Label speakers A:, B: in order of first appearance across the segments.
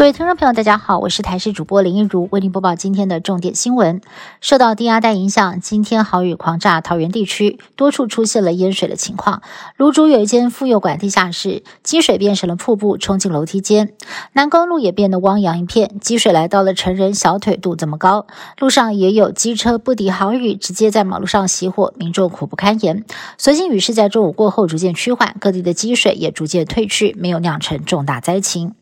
A: 各位听众朋友，大家好，我是台视主播林一如，为您播报今天的重点新闻。受到低压带影响，今天豪雨狂炸桃园地区，多处出现了淹水的情况。芦竹有一间妇幼馆地下室，积水变成了瀑布，冲进楼梯间。南公路也变得汪洋一片，积水来到了成人小腿肚这么高。路上也有机车不敌豪雨，直接在马路上熄火，民众苦不堪言。所幸雨势在中午过后逐渐趋缓，各地的积水也逐渐退去，没有酿成重大灾情。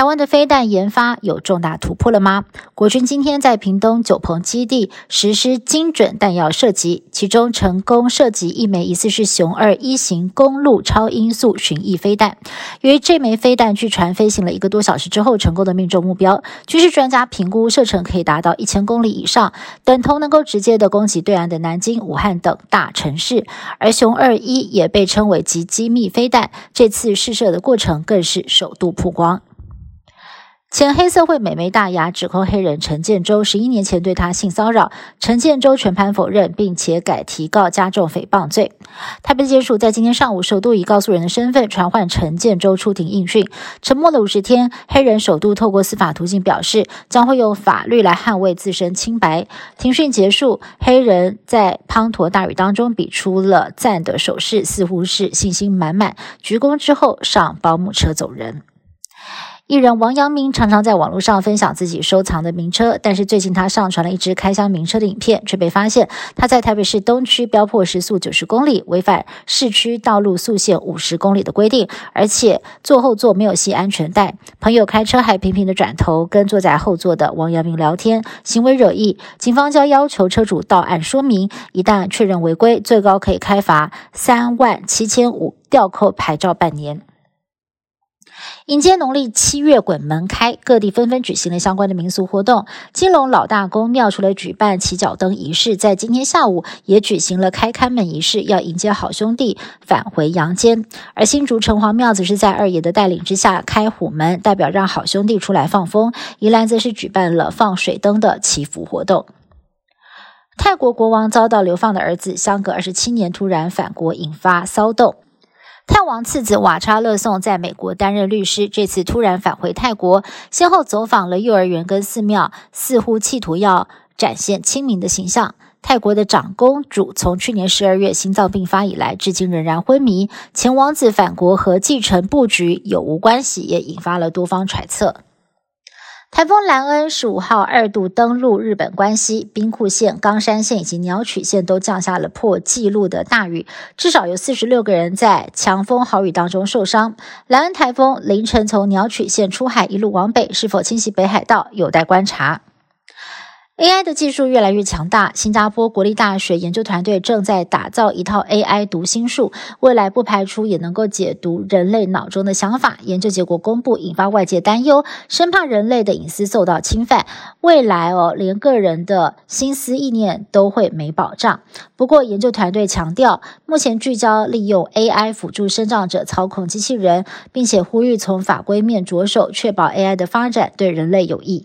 A: 台湾的飞弹研发有重大突破了吗？国军今天在屏东九鹏基地实施精准弹药射击，其中成功射击一枚疑似是熊二一型公路超音速巡弋飞弹。由于这枚飞弹据传飞行了一个多小时之后，成功的命中目标。军事专家评估射程可以达到一千公里以上，等同能够直接的攻击对岸的南京、武汉等大城市。而熊二一也被称为极机密飞弹，这次试射的过程更是首度曝光。前黑社会美眉大牙指控黑人陈建州十一年前对她性骚扰，陈建州全盘否认，并且改提告加重诽谤罪。台北检署在今天上午首度以告诉人的身份传唤陈建州出庭应讯。沉默了五十天，黑人首度透过司法途径表示，将会用法律来捍卫自身清白。庭讯结束，黑人在滂沱大雨当中比出了赞的手势，似乎是信心满满。鞠躬之后，上保姆车走人。艺人王阳明常常在网络上分享自己收藏的名车，但是最近他上传了一支开箱名车的影片，却被发现他在台北市东区飙破时速九十公里，违反市区道路速限五十公里的规定，而且坐后座没有系安全带。朋友开车还频频的转头跟坐在后座的王阳明聊天，行为惹意。警方将要求车主到案说明，一旦确认违规，最高可以开罚三万七千五，吊扣牌照半年。迎接农历七月鬼门开，各地纷纷举行了相关的民俗活动。金龙老大公庙除了举办起脚灯仪式，在今天下午也举行了开开门仪式，要迎接好兄弟返回阳间。而新竹城隍庙则是在二爷的带领之下开虎门，代表让好兄弟出来放风。宜兰则是举办了放水灯的祈福活动。泰国国王遭到流放的儿子，相隔二十七年突然返国，引发骚动。泰王次子瓦查勒颂在美国担任律师，这次突然返回泰国，先后走访了幼儿园跟寺庙，似乎企图要展现亲民的形象。泰国的长公主从去年十二月心脏病发以来，至今仍然昏迷。前王子返国和继承布局有无关系，也引发了多方揣测。台风兰恩十五号二度登陆日本关西，兵库县、冈山县以及鸟取县都降下了破纪录的大雨，至少有四十六个人在强风豪雨当中受伤。兰恩台风凌晨从鸟取县出海，一路往北，是否侵袭北海道，有待观察。AI 的技术越来越强大，新加坡国立大学研究团队正在打造一套 AI 读心术，未来不排除也能够解读人类脑中的想法。研究结果公布，引发外界担忧，生怕人类的隐私受到侵犯，未来哦，连个人的心思意念都会没保障。不过，研究团队强调，目前聚焦利用 AI 辅助生长者操控机器人，并且呼吁从法规面着手，确保 AI 的发展对人类有益。